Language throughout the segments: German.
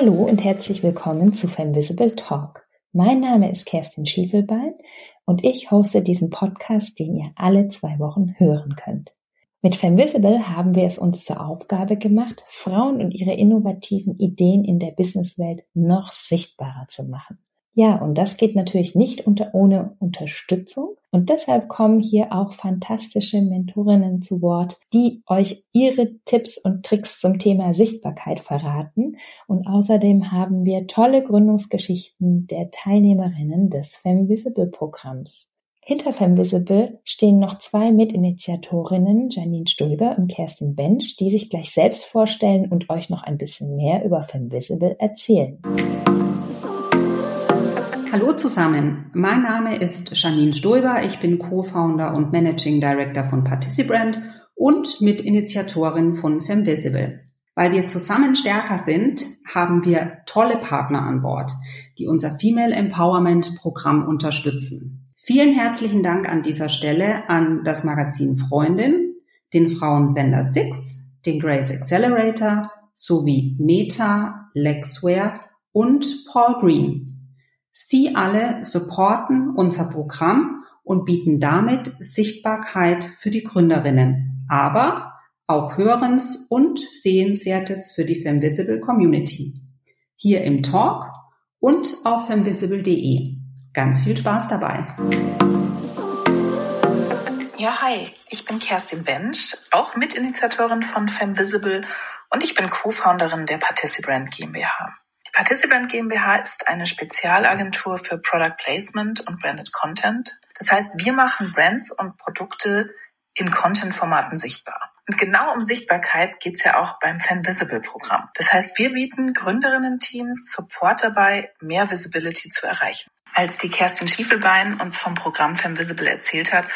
Hallo und herzlich willkommen zu Femvisible Talk. Mein Name ist Kerstin Schiefelbein und ich hoste diesen Podcast, den ihr alle zwei Wochen hören könnt. Mit Femvisible haben wir es uns zur Aufgabe gemacht, Frauen und ihre innovativen Ideen in der Businesswelt noch sichtbarer zu machen. Ja, und das geht natürlich nicht unter, ohne Unterstützung. Und deshalb kommen hier auch fantastische Mentorinnen zu Wort, die euch ihre Tipps und Tricks zum Thema Sichtbarkeit verraten. Und außerdem haben wir tolle Gründungsgeschichten der Teilnehmerinnen des Femvisible Programms. Hinter Femvisible stehen noch zwei Mitinitiatorinnen, Janine Stulber und Kerstin Bench, die sich gleich selbst vorstellen und euch noch ein bisschen mehr über Femvisible erzählen. Hallo zusammen, mein Name ist Janine Stolber, ich bin Co-Founder und Managing Director von Particibrand und Mitinitiatorin von Femvisible. Weil wir zusammen stärker sind, haben wir tolle Partner an Bord, die unser Female Empowerment Programm unterstützen. Vielen herzlichen Dank an dieser Stelle an das Magazin Freundin, den Frauensender Six, den Grace Accelerator sowie Meta, Lexware und Paul Green. Sie alle supporten unser Programm und bieten damit Sichtbarkeit für die Gründerinnen, aber auch Hörens- und Sehenswertes für die Femvisible Community. Hier im Talk und auf femvisible.de. Ganz viel Spaß dabei. Ja, hi, ich bin Kerstin Bench, auch Mitinitiatorin von Femvisible und ich bin Co-Founderin der Particibrand GmbH. Participant GmbH ist eine Spezialagentur für Product Placement und Branded Content. Das heißt, wir machen Brands und Produkte in Content-Formaten sichtbar. Und genau um Sichtbarkeit geht's ja auch beim Fan Visible Programm. Das heißt, wir bieten Gründerinnen-Teams Support dabei, mehr Visibility zu erreichen. Als die Kerstin Schiefelbein uns vom Programm Fan Visible erzählt hat,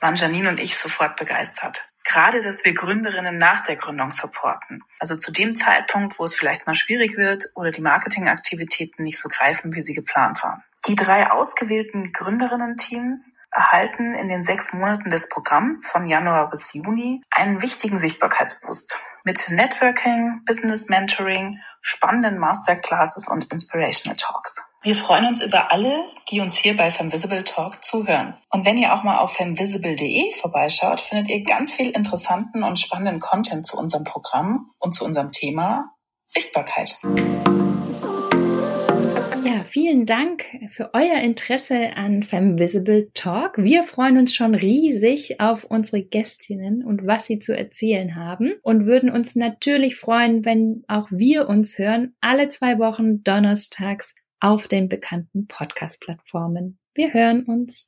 waren Janine und ich sofort begeistert gerade, dass wir Gründerinnen nach der Gründung supporten. Also zu dem Zeitpunkt, wo es vielleicht mal schwierig wird oder die Marketingaktivitäten nicht so greifen, wie sie geplant waren. Die drei ausgewählten Gründerinnen-Teams erhalten in den sechs Monaten des Programms von Januar bis Juni einen wichtigen Sichtbarkeitsboost mit Networking, Business Mentoring, spannenden Masterclasses und Inspirational Talks. Wir freuen uns über alle, die uns hier bei Femvisible Talk zuhören. Und wenn ihr auch mal auf femvisible.de vorbeischaut, findet ihr ganz viel interessanten und spannenden Content zu unserem Programm und zu unserem Thema Sichtbarkeit. Ja, vielen Dank für euer Interesse an Femvisible Talk. Wir freuen uns schon riesig auf unsere Gästinnen und was sie zu erzählen haben und würden uns natürlich freuen, wenn auch wir uns hören, alle zwei Wochen donnerstags auf den bekannten Podcast-Plattformen. Wir hören uns.